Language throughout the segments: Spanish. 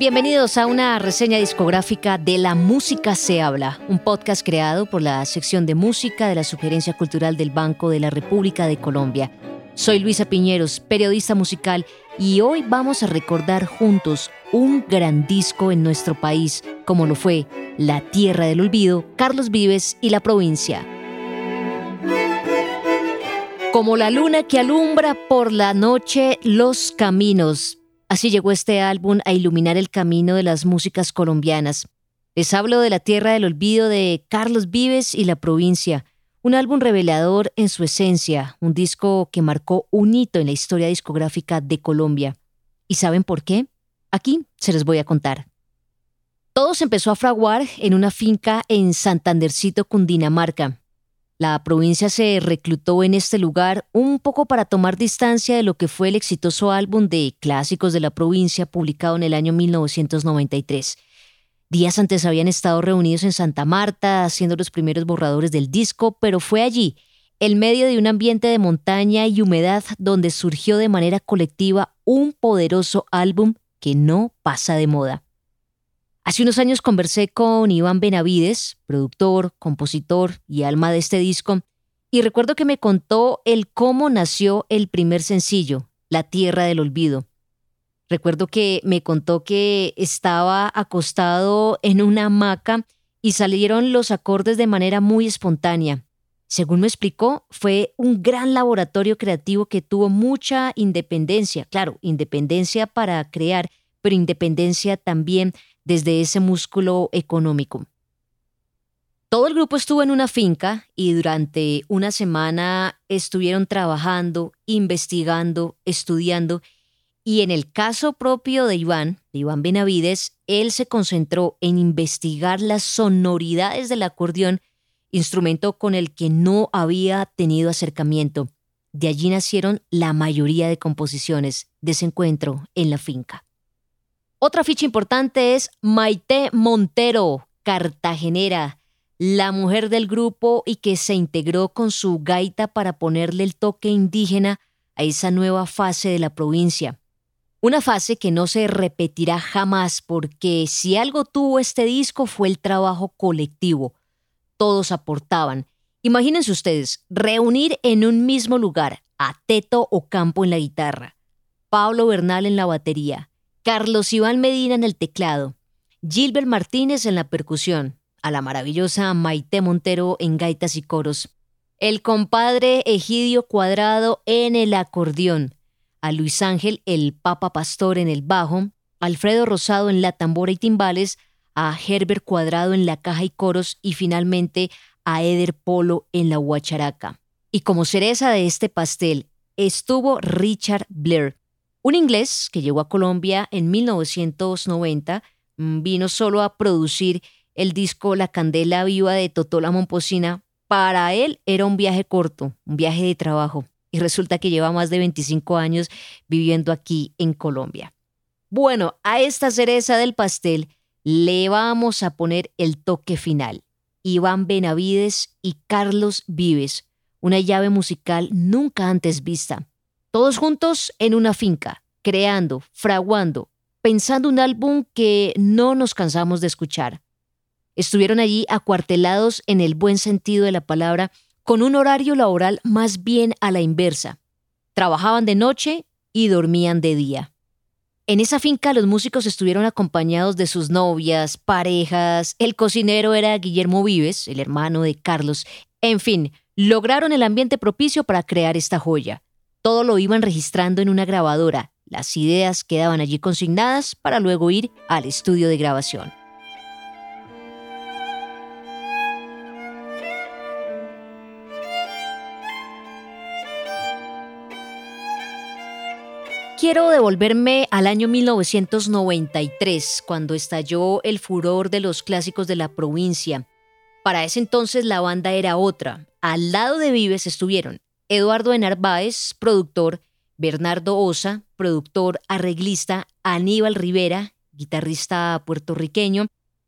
Bienvenidos a una reseña discográfica de La Música se habla, un podcast creado por la sección de música de la Sugerencia Cultural del Banco de la República de Colombia. Soy Luisa Piñeros, periodista musical, y hoy vamos a recordar juntos un gran disco en nuestro país, como lo fue La Tierra del Olvido, Carlos Vives y la provincia. Como la luna que alumbra por la noche los caminos, Así llegó este álbum a iluminar el camino de las músicas colombianas. Les hablo de La Tierra del Olvido de Carlos Vives y La Provincia, un álbum revelador en su esencia, un disco que marcó un hito en la historia discográfica de Colombia. ¿Y saben por qué? Aquí se les voy a contar. Todo se empezó a fraguar en una finca en Santandercito, Cundinamarca. La provincia se reclutó en este lugar un poco para tomar distancia de lo que fue el exitoso álbum de clásicos de la provincia publicado en el año 1993. Días antes habían estado reunidos en Santa Marta haciendo los primeros borradores del disco, pero fue allí, en medio de un ambiente de montaña y humedad, donde surgió de manera colectiva un poderoso álbum que no pasa de moda. Hace unos años conversé con Iván Benavides, productor, compositor y alma de este disco, y recuerdo que me contó el cómo nació el primer sencillo, La Tierra del Olvido. Recuerdo que me contó que estaba acostado en una hamaca y salieron los acordes de manera muy espontánea. Según me explicó, fue un gran laboratorio creativo que tuvo mucha independencia, claro, independencia para crear, pero independencia también desde ese músculo económico. Todo el grupo estuvo en una finca y durante una semana estuvieron trabajando, investigando, estudiando y en el caso propio de Iván, de Iván Benavides, él se concentró en investigar las sonoridades del acordeón, instrumento con el que no había tenido acercamiento. De allí nacieron la mayoría de composiciones de ese encuentro en la finca. Otra ficha importante es Maite Montero, cartagenera, la mujer del grupo y que se integró con su gaita para ponerle el toque indígena a esa nueva fase de la provincia. Una fase que no se repetirá jamás porque si algo tuvo este disco fue el trabajo colectivo. Todos aportaban. Imagínense ustedes, reunir en un mismo lugar a Teto Ocampo en la guitarra, Pablo Bernal en la batería, Carlos Iván Medina en el teclado, Gilbert Martínez en la percusión, a la maravillosa Maite Montero en gaitas y coros, el compadre Egidio Cuadrado en el acordeón, a Luis Ángel el Papa Pastor en el bajo, Alfredo Rosado en la tambora y timbales, a Herbert Cuadrado en la caja y coros y finalmente a Eder Polo en la guacharaca. Y como cereza de este pastel estuvo Richard Blair, un inglés que llegó a Colombia en 1990 mm, vino solo a producir el disco La Candela Viva de Totola Momposina. Para él era un viaje corto, un viaje de trabajo, y resulta que lleva más de 25 años viviendo aquí en Colombia. Bueno, a esta cereza del pastel le vamos a poner el toque final. Iván Benavides y Carlos Vives, una llave musical nunca antes vista todos juntos en una finca, creando, fraguando, pensando un álbum que no nos cansamos de escuchar. Estuvieron allí acuartelados en el buen sentido de la palabra, con un horario laboral más bien a la inversa. Trabajaban de noche y dormían de día. En esa finca los músicos estuvieron acompañados de sus novias, parejas, el cocinero era Guillermo Vives, el hermano de Carlos, en fin, lograron el ambiente propicio para crear esta joya. Todo lo iban registrando en una grabadora. Las ideas quedaban allí consignadas para luego ir al estudio de grabación. Quiero devolverme al año 1993, cuando estalló el furor de los clásicos de la provincia. Para ese entonces la banda era otra. Al lado de Vives estuvieron Eduardo Enarváez, productor, Bernardo Osa, productor, arreglista, Aníbal Rivera, guitarrista puertorriqueño,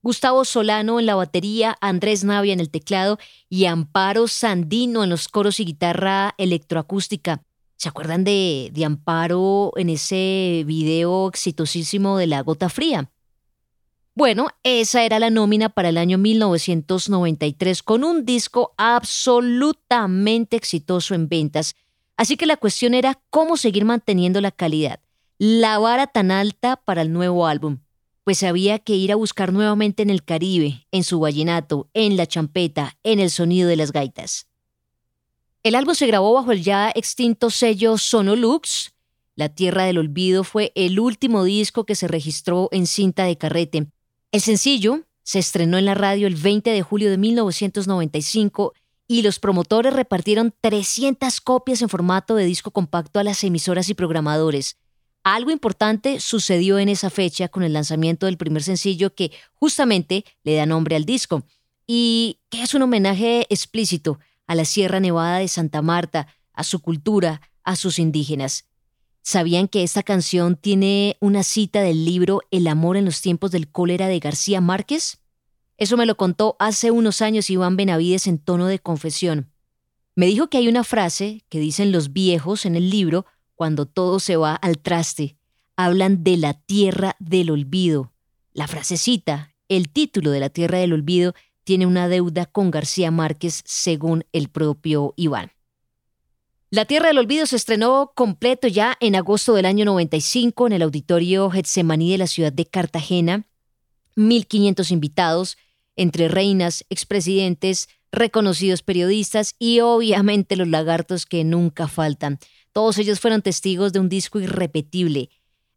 Gustavo Solano en la batería, Andrés Navia en el teclado y Amparo Sandino en los coros y guitarra electroacústica. ¿Se acuerdan de, de Amparo en ese video exitosísimo de La Gota Fría? Bueno, esa era la nómina para el año 1993 con un disco absolutamente exitoso en ventas. Así que la cuestión era cómo seguir manteniendo la calidad, la vara tan alta para el nuevo álbum. Pues había que ir a buscar nuevamente en el Caribe, en su vallenato, en la champeta, en el sonido de las gaitas. El álbum se grabó bajo el ya extinto sello Sonolux. La Tierra del Olvido fue el último disco que se registró en cinta de carrete el sencillo se estrenó en la radio el 20 de julio de 1995 y los promotores repartieron 300 copias en formato de disco compacto a las emisoras y programadores. Algo importante sucedió en esa fecha con el lanzamiento del primer sencillo que justamente le da nombre al disco y que es un homenaje explícito a la Sierra Nevada de Santa Marta, a su cultura, a sus indígenas. ¿Sabían que esta canción tiene una cita del libro El amor en los tiempos del cólera de García Márquez? Eso me lo contó hace unos años Iván Benavides en tono de confesión. Me dijo que hay una frase que dicen los viejos en el libro cuando todo se va al traste. Hablan de la tierra del olvido. La frasecita, el título de la tierra del olvido, tiene una deuda con García Márquez según el propio Iván. La Tierra del Olvido se estrenó completo ya en agosto del año 95 en el auditorio Getsemaní de la ciudad de Cartagena. 1.500 invitados, entre reinas, expresidentes, reconocidos periodistas y obviamente los lagartos que nunca faltan. Todos ellos fueron testigos de un disco irrepetible.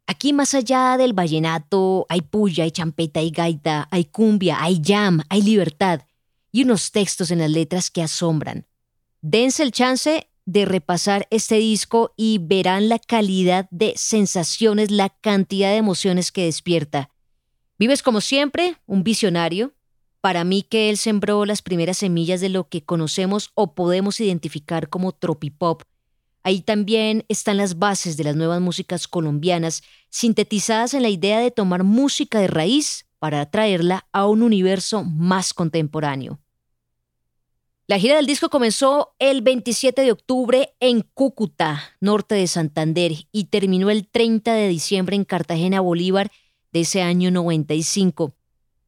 Aquí más allá del vallenato hay puya, hay champeta, hay gaita, hay cumbia, hay jam, hay libertad y unos textos en las letras que asombran. Dense el chance de repasar este disco y verán la calidad de sensaciones, la cantidad de emociones que despierta. Vives como siempre, un visionario. Para mí que él sembró las primeras semillas de lo que conocemos o podemos identificar como tropipop. Ahí también están las bases de las nuevas músicas colombianas, sintetizadas en la idea de tomar música de raíz para traerla a un universo más contemporáneo. La gira del disco comenzó el 27 de octubre en Cúcuta, norte de Santander, y terminó el 30 de diciembre en Cartagena, Bolívar, de ese año 95.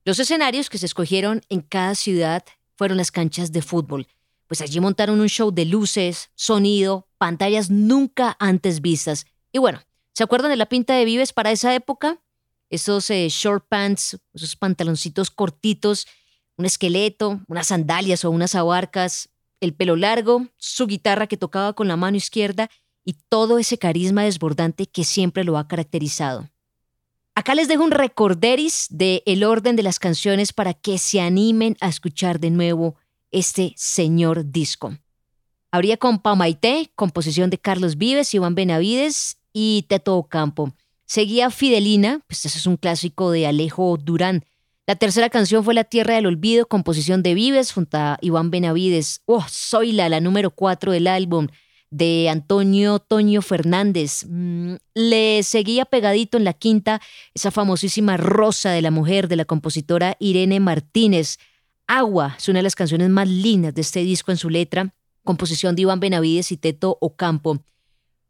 Los escenarios que se escogieron en cada ciudad fueron las canchas de fútbol, pues allí montaron un show de luces, sonido, pantallas nunca antes vistas. Y bueno, ¿se acuerdan de la pinta de Vives para esa época? Esos eh, short pants, esos pantaloncitos cortitos un esqueleto, unas sandalias o unas abarcas, el pelo largo, su guitarra que tocaba con la mano izquierda y todo ese carisma desbordante que siempre lo ha caracterizado. Acá les dejo un recorderis de el orden de las canciones para que se animen a escuchar de nuevo este señor disco. Habría con Pamaité, composición de Carlos Vives, Iván Benavides y Teto Ocampo. Seguía Fidelina, pues ese es un clásico de Alejo Durán, la tercera canción fue La Tierra del Olvido, composición de Vives junto a Iván Benavides. Oh, soy la, la número cuatro del álbum de Antonio Toño Fernández. Mm, le seguía pegadito en la quinta esa famosísima Rosa de la Mujer de la compositora Irene Martínez. Agua es una de las canciones más lindas de este disco en su letra, composición de Iván Benavides y Teto Ocampo.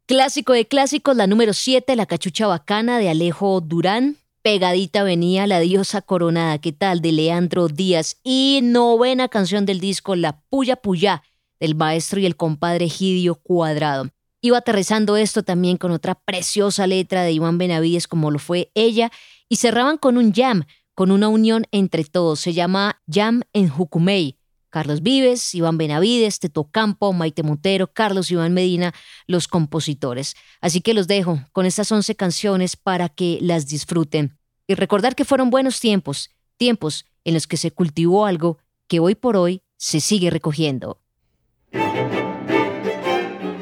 Clásico de clásicos, la número 7, La Cachucha Bacana de Alejo Durán. Pegadita venía La diosa coronada, ¿qué tal? De Leandro Díaz. Y novena canción del disco, La Puya Puya, del maestro y el compadre Gidio Cuadrado. Iba aterrizando esto también con otra preciosa letra de Iván Benavides, como lo fue ella, y cerraban con un jam, con una unión entre todos. Se llama Jam en Jucumey. Carlos Vives, Iván Benavides, Teto Campo, Maite Montero, Carlos Iván Medina, los compositores. Así que los dejo con estas 11 canciones para que las disfruten. Y recordar que fueron buenos tiempos, tiempos en los que se cultivó algo que hoy por hoy se sigue recogiendo.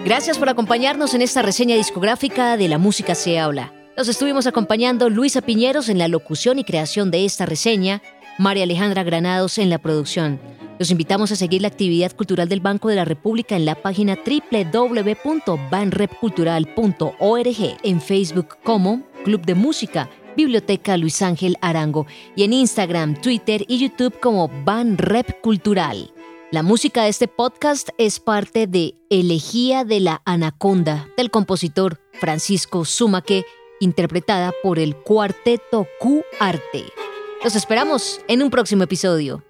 Gracias por acompañarnos en esta reseña discográfica de La Música se habla. Los estuvimos acompañando Luisa Piñeros en la locución y creación de esta reseña, María Alejandra Granados en la producción. Los invitamos a seguir la actividad cultural del Banco de la República en la página www.banrepcultural.org, en Facebook como Club de Música, Biblioteca Luis Ángel Arango y en Instagram, Twitter y YouTube como Banrep Cultural. La música de este podcast es parte de Elegía de la Anaconda del compositor Francisco Sumaque, interpretada por el Cuarteto Q Arte. Los esperamos en un próximo episodio.